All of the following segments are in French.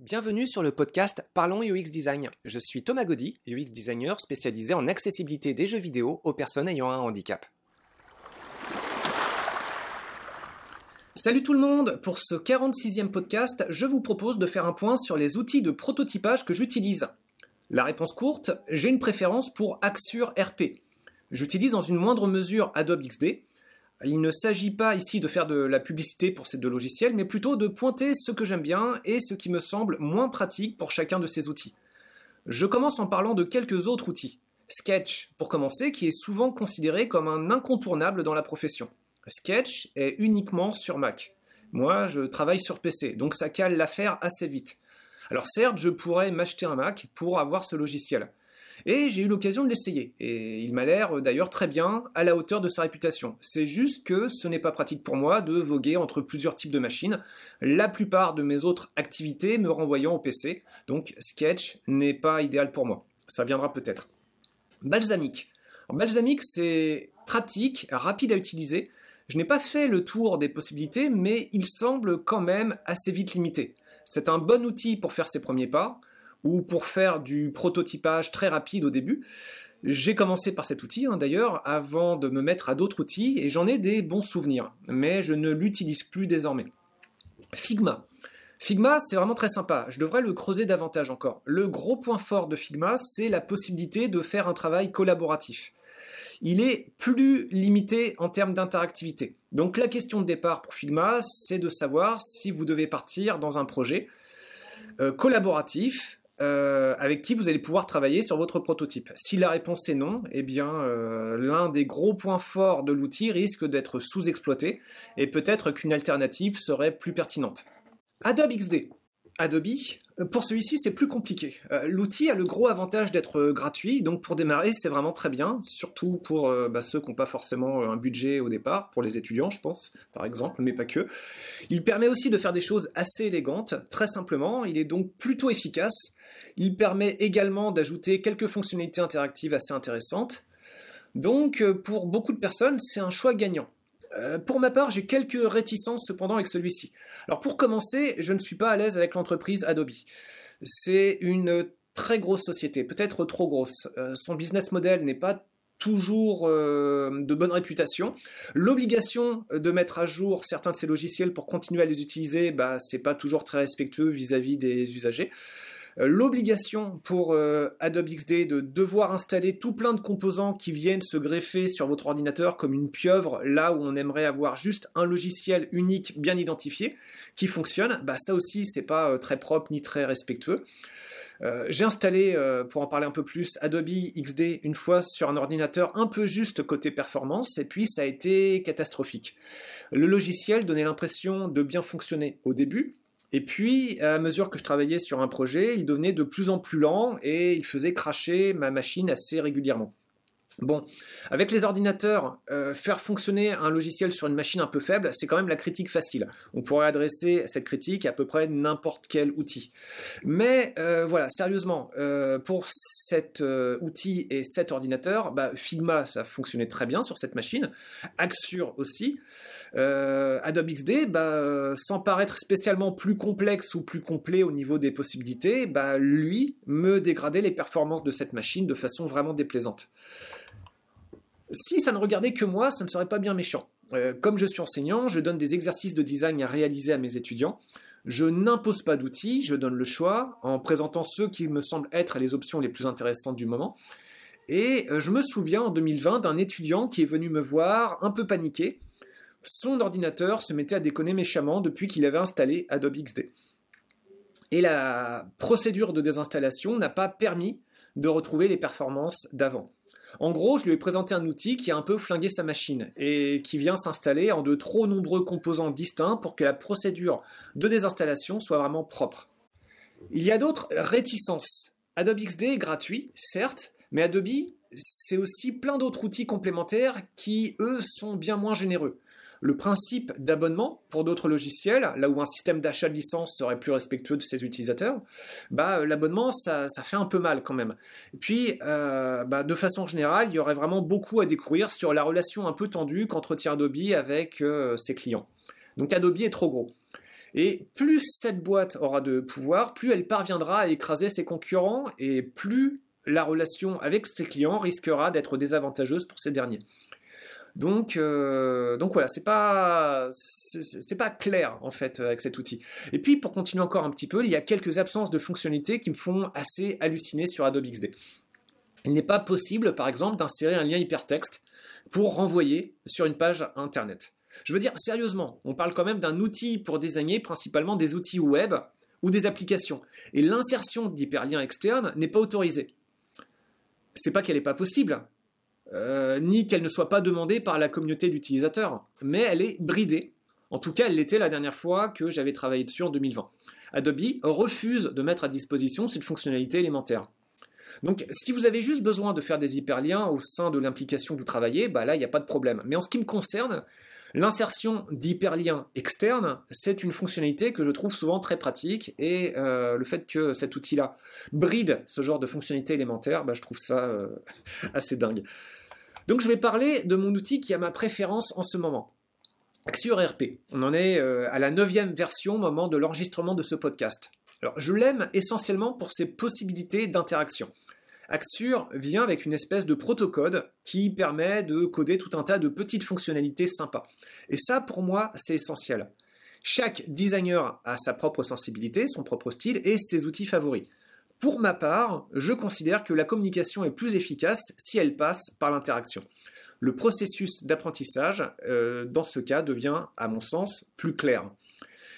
Bienvenue sur le podcast Parlons UX Design. Je suis Thomas Gaudy, UX designer spécialisé en accessibilité des jeux vidéo aux personnes ayant un handicap. Salut tout le monde Pour ce 46e podcast, je vous propose de faire un point sur les outils de prototypage que j'utilise. La réponse courte, j'ai une préférence pour Axure RP. J'utilise dans une moindre mesure Adobe XD, il ne s'agit pas ici de faire de la publicité pour ces deux logiciels, mais plutôt de pointer ce que j'aime bien et ce qui me semble moins pratique pour chacun de ces outils. Je commence en parlant de quelques autres outils. Sketch, pour commencer, qui est souvent considéré comme un incontournable dans la profession. Sketch est uniquement sur Mac. Moi, je travaille sur PC, donc ça cale l'affaire assez vite. Alors certes, je pourrais m'acheter un Mac pour avoir ce logiciel. Et j'ai eu l'occasion de l'essayer. Et il m'a l'air euh, d'ailleurs très bien, à la hauteur de sa réputation. C'est juste que ce n'est pas pratique pour moi de voguer entre plusieurs types de machines, la plupart de mes autres activités me renvoyant au PC, donc Sketch n'est pas idéal pour moi. Ça viendra peut-être. Balsamic. Balsamic, c'est pratique, rapide à utiliser. Je n'ai pas fait le tour des possibilités, mais il semble quand même assez vite limité. C'est un bon outil pour faire ses premiers pas, ou pour faire du prototypage très rapide au début. J'ai commencé par cet outil hein, d'ailleurs avant de me mettre à d'autres outils et j'en ai des bons souvenirs, mais je ne l'utilise plus désormais. Figma. Figma, c'est vraiment très sympa. Je devrais le creuser davantage encore. Le gros point fort de Figma, c'est la possibilité de faire un travail collaboratif. Il est plus limité en termes d'interactivité. Donc la question de départ pour Figma, c'est de savoir si vous devez partir dans un projet euh, collaboratif euh, avec qui vous allez pouvoir travailler sur votre prototype. Si la réponse est non, eh bien euh, l'un des gros points forts de l'outil risque d'être sous-exploité et peut-être qu'une alternative serait plus pertinente. Adobe XD. Adobe, euh, pour celui-ci, c'est plus compliqué. L'outil a le gros avantage d'être gratuit, donc pour démarrer, c'est vraiment très bien, surtout pour bah, ceux qui n'ont pas forcément un budget au départ, pour les étudiants, je pense, par exemple, mais pas que. Il permet aussi de faire des choses assez élégantes, très simplement. Il est donc plutôt efficace il permet également d'ajouter quelques fonctionnalités interactives assez intéressantes. Donc euh, pour beaucoup de personnes, c'est un choix gagnant. Euh, pour ma part, j'ai quelques réticences cependant avec celui-ci. Alors pour commencer, je ne suis pas à l'aise avec l'entreprise Adobe. C'est une très grosse société, peut-être trop grosse. Euh, son business model n'est pas toujours de bonne réputation. L'obligation de mettre à jour certains de ces logiciels pour continuer à les utiliser, bah, c'est pas toujours très respectueux vis à -vis des usagers. Euh, l'obligation pour euh, Adobe XD de devoir installer tout plein de composants qui viennent se greffer sur votre ordinateur comme une pieuvre, là où on aimerait avoir juste un logiciel unique bien identifié qui fonctionne, bah ça aussi c'est pas euh, très propre ni très respectueux. j'ai installé, pour en parler un peu plus, Adobe XD une fois sur un ordinateur un peu juste côté performance, et puis ça a été catastrophique. Le logiciel donnait l'impression de bien fonctionner au début, et puis, à mesure que je travaillais sur un projet, il devenait de plus en plus lent et il faisait cracher ma machine assez régulièrement. Bon, avec les ordinateurs, euh, faire fonctionner un logiciel sur une machine un peu faible, c'est quand même la critique facile. On pourrait adresser cette critique à peu près n'importe quel outil. Mais euh, voilà, sérieusement, euh, pour cet outil et cet ordinateur, bah, Figma, ça fonctionnait très bien sur cette machine. Axure aussi. Adobe XD, bah, sans paraître spécialement plus complexe ou plus complet au niveau des possibilités, bah, lui me dégradait les performances de cette machine de façon vraiment déplaisante. Si ça ne regardait que moi, ça ne serait pas bien méchant. Euh, comme je suis enseignant, je donne des exercices de design à réaliser à mes étudiants. Je n'impose pas d'outils, je donne le choix en présentant ceux qui me semblent être les options les plus intéressantes du moment. Et euh, je me souviens en 2020 d'un étudiant qui est venu me voir un peu paniqué. Son ordinateur se mettait à déconner méchamment depuis qu'il avait installé Adobe XD. Et la procédure de désinstallation n'a pas permis de retrouver les performances d'avant. En gros, je lui ai présenté un outil qui a un peu flingué sa machine et qui vient s'installer en de trop nombreux composants distincts pour que la procédure de désinstallation soit vraiment propre. Il y a d'autres réticences. Adobe XD est gratuit, certes, mais Adobe, c'est aussi plein d'autres outils complémentaires qui, eux, sont bien moins généreux le principe d'abonnement pour d'autres logiciels, là où un système d'achat de licence serait plus respectueux de ses utilisateurs, bah l'abonnement ça, fait un peu mal quand même. Puis euh, bah, de façon générale, il y aurait vraiment beaucoup à découvrir sur la relation un peu tendue qu'entretient Adobe avec euh, ses clients. Donc Adobe est trop gros. Et plus cette boîte aura de pouvoir, plus elle parviendra à écraser ses concurrents et plus la relation avec ses clients risquera d'être désavantageuse pour ces derniers. Donc, euh, donc voilà, c'est pas, pas clair en fait avec cet outil. Et puis pour continuer encore un petit peu, il y a quelques absences de fonctionnalités qui me font assez halluciner sur Adobe XD. Il n'est pas possible, par exemple, d'insérer un lien hypertexte pour renvoyer sur une page internet. Je veux dire, sérieusement, on parle quand même d'un outil pour désigner principalement des outils web ou des applications. Et l'insertion d'hyperliens externes n'est pas autorisée. C'est pas qu'elle n'est pas possible, euh, ni qu'elle ne soit pas demandée par la communauté d'utilisateurs, mais elle est bridée. En tout cas, elle l'était la dernière fois que j'avais travaillé dessus en 2020. Adobe refuse de mettre à disposition cette fonctionnalité élémentaire. Donc, si vous avez juste besoin de faire des hyperliens au sein de l'implication que vous travaillez, bah là, il n'y a pas de problème. Mais en ce qui me concerne, L'insertion d'hyperliens externes, c'est une fonctionnalité que je trouve souvent très pratique et euh, le fait que cet outil-là bride ce genre de fonctionnalité élémentaire, bah, je trouve ça euh, assez dingue. Donc je vais parler de mon outil qui a ma préférence en ce moment. Axure RP. On en est euh, à la neuvième version au moment de l'enregistrement de ce podcast. Alors je l'aime essentiellement pour ses possibilités d'interaction. Axure vient avec une espèce de protocode qui permet de coder tout un tas de petites fonctionnalités sympas. Et ça, pour moi, c'est essentiel. Chaque designer a sa propre sensibilité, son propre style et ses outils favoris. Pour ma part, je considère que la communication est plus efficace si elle passe par l'interaction. Le processus d'apprentissage, euh, dans ce cas, devient, à mon sens, plus clair.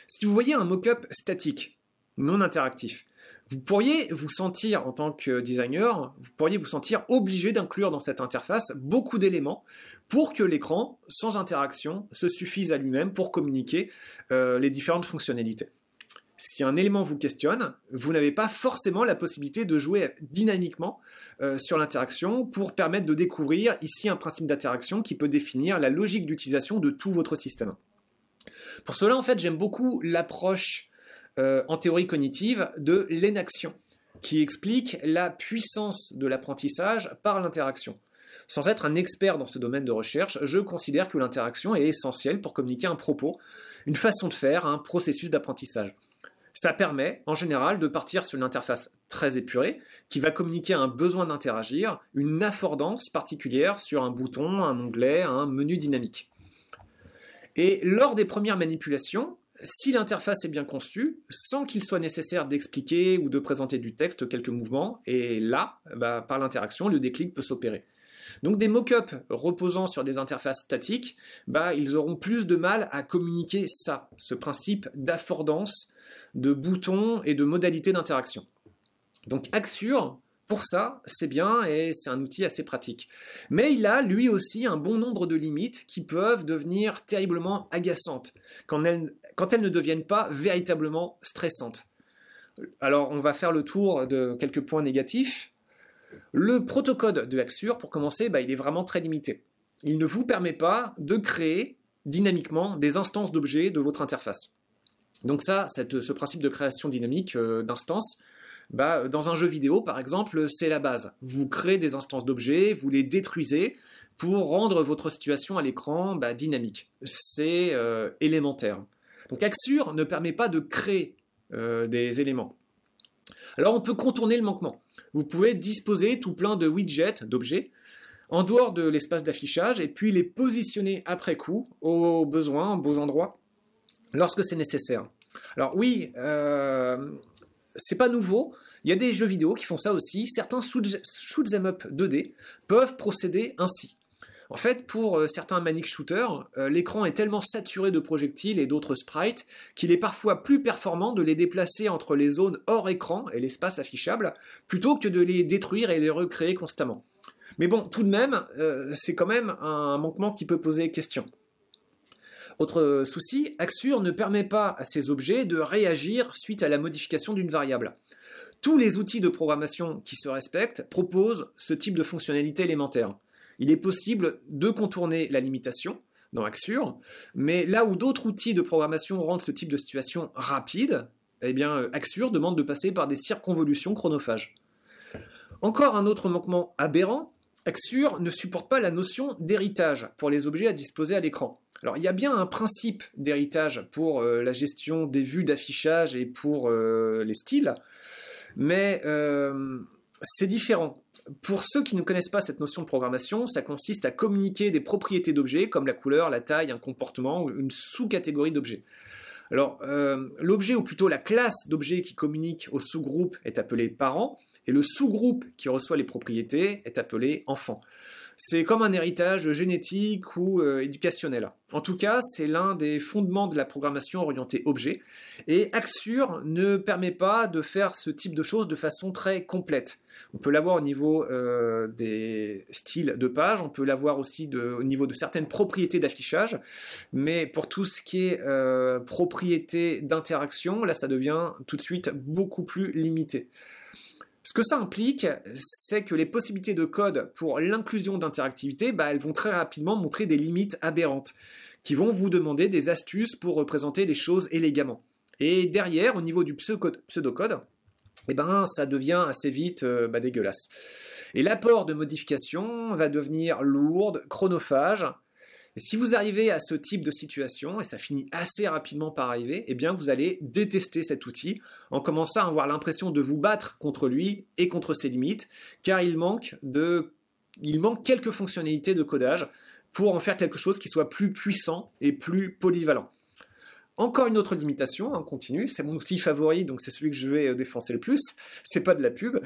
Si vous voyez un mock-up statique, non interactif, vous pourriez vous sentir, en tant que designer, vous pourriez vous sentir obligé d'inclure dans cette interface beaucoup d'éléments pour que l'écran, sans interaction, se suffise à lui-même pour communiquer euh, les différentes fonctionnalités. Si un élément vous questionne, vous n'avez pas forcément la possibilité de jouer dynamiquement euh, sur l'interaction pour permettre de découvrir ici un principe d'interaction qui peut définir la logique d'utilisation de tout votre système. Pour cela, en fait, j'aime beaucoup l'approche euh, en théorie cognitive de l'énaction, qui explique la puissance de l'apprentissage par l'interaction. Sans être un expert dans ce domaine de recherche, je considère que l'interaction est essentielle pour communiquer un propos, une façon de faire, un processus d'apprentissage. Ça permet, en général, de partir sur une interface très épurée, qui va communiquer un besoin d'interagir, une affordance particulière sur un bouton, un onglet, un menu dynamique. Et lors des premières manipulations, si l'interface est bien conçue, sans qu'il soit nécessaire d'expliquer ou de présenter du texte quelques mouvements, et là, bah, par l'interaction, le déclic peut s'opérer. Donc des mock-ups reposant sur des interfaces statiques, bah, ils auront plus de mal à communiquer ça, ce principe d'affordance, de boutons et de modalités d'interaction. Donc Axure, pour ça, c'est bien et c'est un outil assez pratique. Mais il a lui aussi un bon nombre de limites qui peuvent devenir terriblement agaçantes quand elles, ne deviennent pas véritablement stressantes. Alors on va faire le tour de quelques points négatifs. Le protocole de Axure, pour commencer, bah, il est vraiment très limité. Il ne vous permet pas de créer dynamiquement des instances d'objets de votre interface. Donc ça, ce principe de création dynamique euh, d'instances, bah, dans un jeu vidéo, par exemple, c'est la base. Vous créez des instances d'objets, vous les détruisez pour rendre votre situation à l'écran bah, dynamique. C'est euh, élémentaire. Donc Axure ne permet pas de créer euh, des éléments. Alors on peut contourner le manquement. Vous pouvez disposer tout plein de widgets, d'objets, en dehors de l'espace d'affichage et puis les positionner après coup, aux besoins, aux beaux endroits, lorsque c'est nécessaire. Alors oui, euh, c'est pas nouveau. Il y a des jeux vidéo qui font ça aussi. Certains shoot 'em up 2D peuvent procéder ainsi. En fait, pour euh, certains manic shooters, euh, l'écran est tellement saturé de projectiles et d'autres sprites qu'il est parfois plus performant de les déplacer entre les zones hors écran et l'espace affichable plutôt que de les détruire et les recréer constamment. Mais bon, tout de même, euh, c'est quand même un manquement qui peut poser question. Autre souci, Axure ne permet pas à ces objets de réagir suite à la modification d'une variable. Tous les outils de programmation qui se respectent proposent ce type de fonctionnalité élémentaire. Il est possible de contourner la limitation dans Axure, mais là où d'autres outils de programmation rendent ce type de situation rapide, eh bien Axure demande de passer par des circonvolutions chronophages. Encore un autre manquement aberrant, Axure ne supporte pas la notion d'héritage pour les objets à disposer à l'écran. Alors il y a bien un principe d'héritage pour euh, la gestion des vues d'affichage et pour euh, les styles, mais euh, c'est différent. Pour ceux qui ne connaissent pas cette notion de programmation, ça consiste à communiquer des propriétés d'objets comme la couleur, la taille, un comportement ou une sous-catégorie d'objets. Alors, l'objet ou plutôt la classe d'objets qui communique au sous-groupe est appelé parent, et le sous-groupe qui reçoit les propriétés est appelé enfant. C'est comme un héritage génétique ou euh, éducationnel. En tout cas, c'est l'un des fondements de la programmation orientée objet. Et Axure ne permet pas de faire ce type de choses de façon très complète. On peut l'avoir au niveau euh, des styles de page, on peut l'avoir aussi au niveau de certaines propriétés d'affichage, mais pour tout ce qui est euh, propriété d'interaction, là ça devient tout de suite beaucoup plus limité. Ce que ça implique, c'est que les possibilités de code pour l'inclusion d'interactivité, bah, elles vont très rapidement montrer des limites aberrantes, qui vont vous demander des astuces pour représenter les choses élégamment. Et derrière, au niveau du pseudocode, eh ben, ça devient assez vite euh, bah, dégueulasse. Et l'apport de modifications va devenir lourde, chronophage, et si vous arrivez à ce type de situation, et ça finit assez rapidement par arriver, eh bien vous allez détester cet outil en commençant à avoir l'impression de vous battre contre lui et contre ses limites, car il manque de, il manque quelques fonctionnalités de codage pour en faire quelque chose qui soit plus puissant et plus polyvalent. Encore une autre limitation, on continue, c'est mon outil favori, donc c'est celui que je vais euh, défoncer le plus, c'est pas de la pub,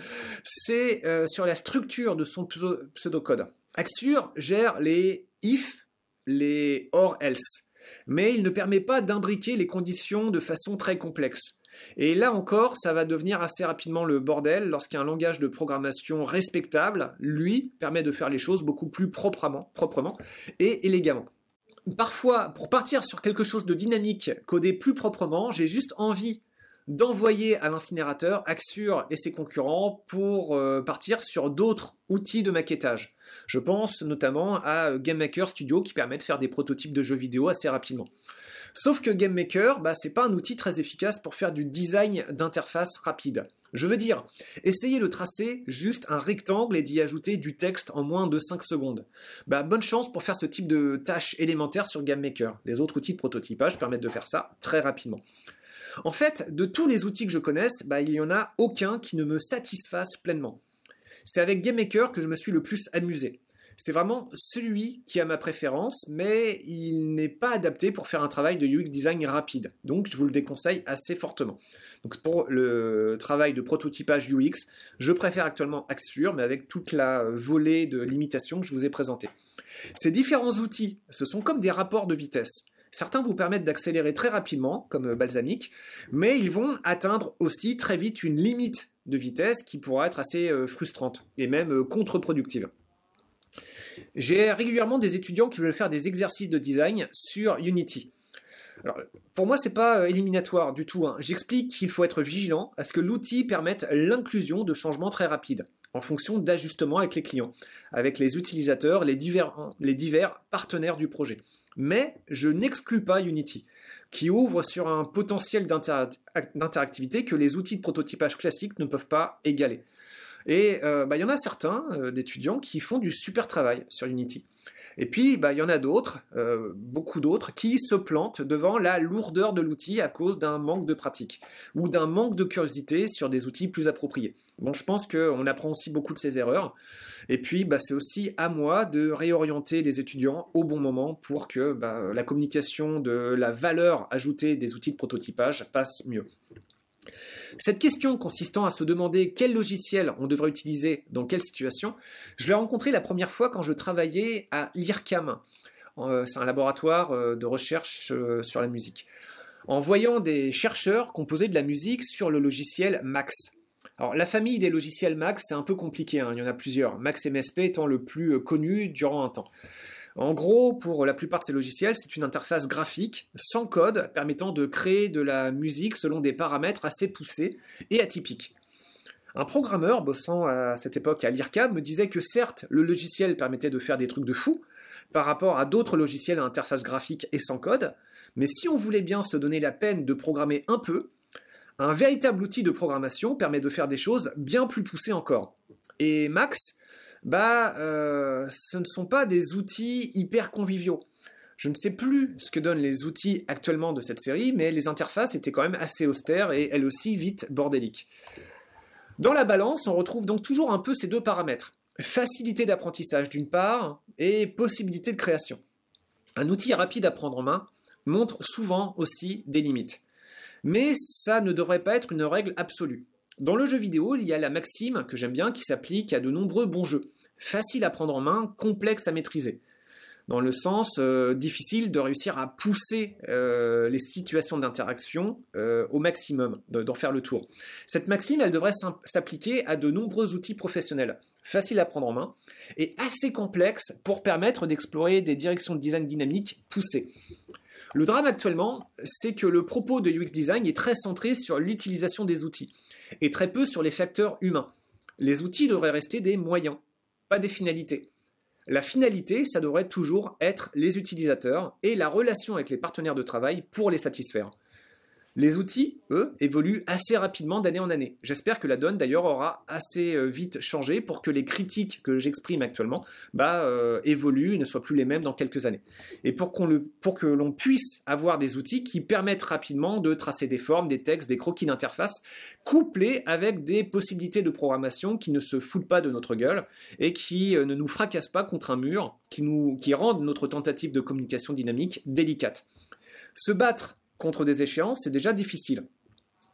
c'est euh, sur la structure de son pseudocode. Axure gère les if les or else, mais il ne permet pas d'imbriquer les conditions de façon très complexe. Et là encore, ça va devenir assez rapidement le bordel lorsqu'un langage de programmation respectable, lui, permet de faire les choses beaucoup plus proprement, proprement et élégamment. Parfois, pour partir sur quelque chose de dynamique, codé plus proprement, j'ai juste envie d'envoyer à l'incinérateur Axure et ses concurrents pour euh, partir sur d'autres outils de maquettage. Je pense notamment à GameMaker Studio qui permet de faire des prototypes de jeux vidéo assez rapidement. Sauf que GameMaker, bah, c'est pas un outil très efficace pour faire du design d'interface rapide. Je veux dire, essayez de tracer juste un rectangle et d'y ajouter du texte en moins de 5 secondes. Bah, bonne chance pour faire ce type de tâches élémentaires sur GameMaker. Les autres outils de prototypage permettent de faire ça très rapidement. En fait, de tous les outils que je connaisse, bah, il n'y en a aucun qui ne me satisfasse pleinement. C'est avec GameMaker que je me suis le plus amusé. C'est vraiment celui qui a ma préférence, mais il n'est pas adapté pour faire un travail de UX design rapide. Donc je vous le déconseille assez fortement. Donc pour le travail de prototypage UX, je préfère actuellement Axure, mais avec toute la volée de limitations que je vous ai présentées. Ces différents outils, ce sont comme des rapports de vitesse. Certains vous permettent d'accélérer très rapidement, comme Balsamic, mais ils vont atteindre aussi très vite une limite de vitesse qui pourra être assez euh, frustrante et même euh, contre-productive. J'ai régulièrement des étudiants qui veulent faire des exercices de design sur Unity. Pour moi, c'est pas euh, éliminatoire du tout. Hein. J'explique qu'il faut être vigilant à ce que l'outil permette l'inclusion de changements très rapides en fonction d'ajustements avec les clients, avec les utilisateurs, les divers partenaires du projet. Mais je n'exclus pas Unity qui ouvre sur un potentiel d'interactivité que les outils de prototypage classiques ne peuvent pas égaler. Et euh, bah, il y en a certains euh, d'étudiants qui font du super travail sur Unity. Et puis, bah, il y en a d'autres, euh, beaucoup d'autres, qui se plantent devant la lourdeur de l'outil à cause d'un manque de pratique ou d'un manque de curiosité sur des outils plus appropriés. Bon, je pense qu'on apprend aussi beaucoup de ces erreurs. Et puis, bah, c'est aussi à moi de réorienter les étudiants au bon moment pour que bah, la communication de la valeur ajoutée des outils de prototypage passe mieux. Cette question consistant à se demander quel logiciel on devrait utiliser dans quelle situation, je l'ai rencontré la première fois quand je travaillais à l'IRCAM. Euh, c'est un laboratoire euh, de recherche euh, sur la musique. En voyant des chercheurs composer de la musique sur le logiciel Max. Alors, la famille des logiciels Max, c'est un peu compliqué, hein, il y en a plusieurs, Max MSP étant le plus connu durant un temps. En gros, pour la plupart de ces logiciels, c'est une interface graphique sans code permettant de créer de la musique selon des paramètres assez poussés et atypiques. Un programmeur bossant à cette époque à l'IRCAM me disait que certes, le logiciel permettait de faire des trucs de fou par rapport à d'autres logiciels à interface graphique et sans code, mais si on voulait bien se donner la peine de programmer un peu, un véritable outil de programmation permet de faire des choses bien plus poussées encore. Et Max bah, euh, ce ne sont pas des outils hyper conviviaux. Je ne sais plus ce que donnent les outils actuellement de cette série, mais les interfaces étaient quand même assez austères et elles aussi vite bordéliques. Dans la balance, on retrouve donc toujours un peu ces deux paramètres. Facilité d'apprentissage d'une part et possibilité de création. Un outil rapide à prendre en main montre souvent aussi des limites. Mais ça ne devrait pas être une règle absolue. Dans le jeu vidéo, il y a la maxime que j'aime bien qui s'applique à de nombreux bons jeux. Facile à prendre en main, complexe à maîtriser. Dans le sens euh, difficile de réussir à pousser euh, les situations d'interaction euh, au maximum, d'en faire le tour. Cette maxime, elle devrait s'appliquer à de nombreux outils professionnels, faciles à prendre en main et assez complexes pour permettre d'explorer des directions de design dynamiques poussées. Le drame actuellement, c'est que le propos de UX Design est très centré sur l'utilisation des outils et très peu sur les facteurs humains. Les outils devraient rester des moyens, pas des finalités. La finalité, ça devrait toujours être les utilisateurs et la relation avec les partenaires de travail pour les satisfaire. Les outils, eux, évoluent assez rapidement d'année en année. J'espère que la donne d'ailleurs aura assez euh, vite changé pour que les critiques que j'exprime actuellement bah, euh, évoluent et ne soient plus les mêmes dans quelques années. Et pour, pour que l'on puisse avoir des outils qui permettent rapidement de tracer des formes, des textes, des croquis d'interface, couplés avec des possibilités de programmation qui ne se foutent pas de notre gueule et qui euh, ne nous fracassent pas contre un mur, qui, nous, qui rendent notre tentative de communication dynamique délicate. Se battre contre des échéances, c'est déjà difficile.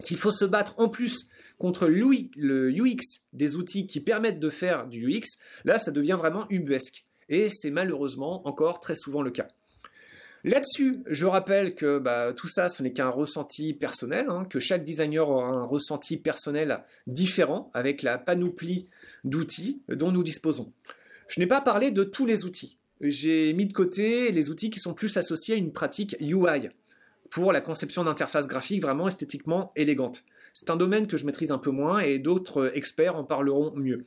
S'il faut se battre en plus contre le UX des outils qui permettent de faire du UX, là ça devient vraiment ubuesque. Et c'est malheureusement encore très souvent le cas. Là-dessus, je rappelle que bah, tout ça, ce n'est qu'un ressenti personnel, hein, que chaque designer aura un ressenti personnel différent avec la panoplie d'outils dont nous disposons. Je n'ai pas parlé de tous les outils. J'ai mis de côté les outils qui sont plus associés à une pratique UI, pour la conception d'interfaces graphiques vraiment esthétiquement élégantes. C'est un domaine que je maîtrise un peu moins et d'autres experts en parleront mieux.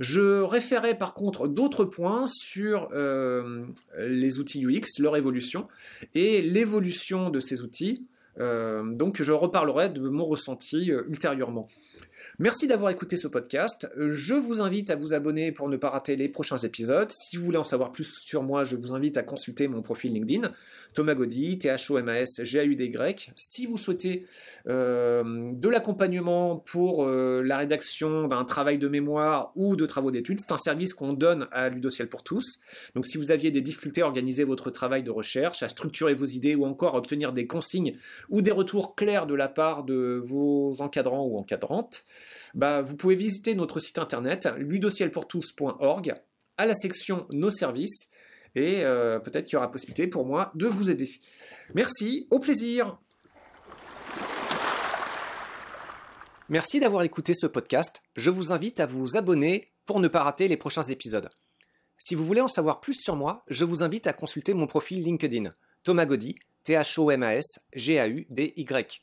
Je référais par contre d'autres points sur euh, les outils UX, leur évolution et l'évolution de ces outils. Euh, donc je reparlerai de mon ressenti euh, ultérieurement. Merci d'avoir écouté ce podcast. Je vous invite à vous abonner pour ne pas rater les prochains épisodes. Si vous voulez en savoir plus sur moi, je vous invite à consulter mon profil LinkedIn. Thomas Gaudy, T-H-O-M-A-S, G-A-U-D-Y. Si vous souhaitez euh, de l'accompagnement pour euh, la rédaction d'un travail de mémoire ou de travaux d'études, c'est un service qu'on donne à Ludociel pour tous. Donc si vous aviez des difficultés à organiser votre travail de recherche, à structurer vos idées ou encore à obtenir des consignes ou des retours clairs de la part de vos encadrants ou encadrantes, bah, vous pouvez visiter notre site internet ludocielpourtous.org à la section Nos services et euh, peut-être qu'il y aura possibilité pour moi de vous aider. Merci, au plaisir. Merci d'avoir écouté ce podcast. Je vous invite à vous abonner pour ne pas rater les prochains épisodes. Si vous voulez en savoir plus sur moi, je vous invite à consulter mon profil LinkedIn, Thomas Gaudy, T-H-O-M-A-S, G-A-U-D-Y.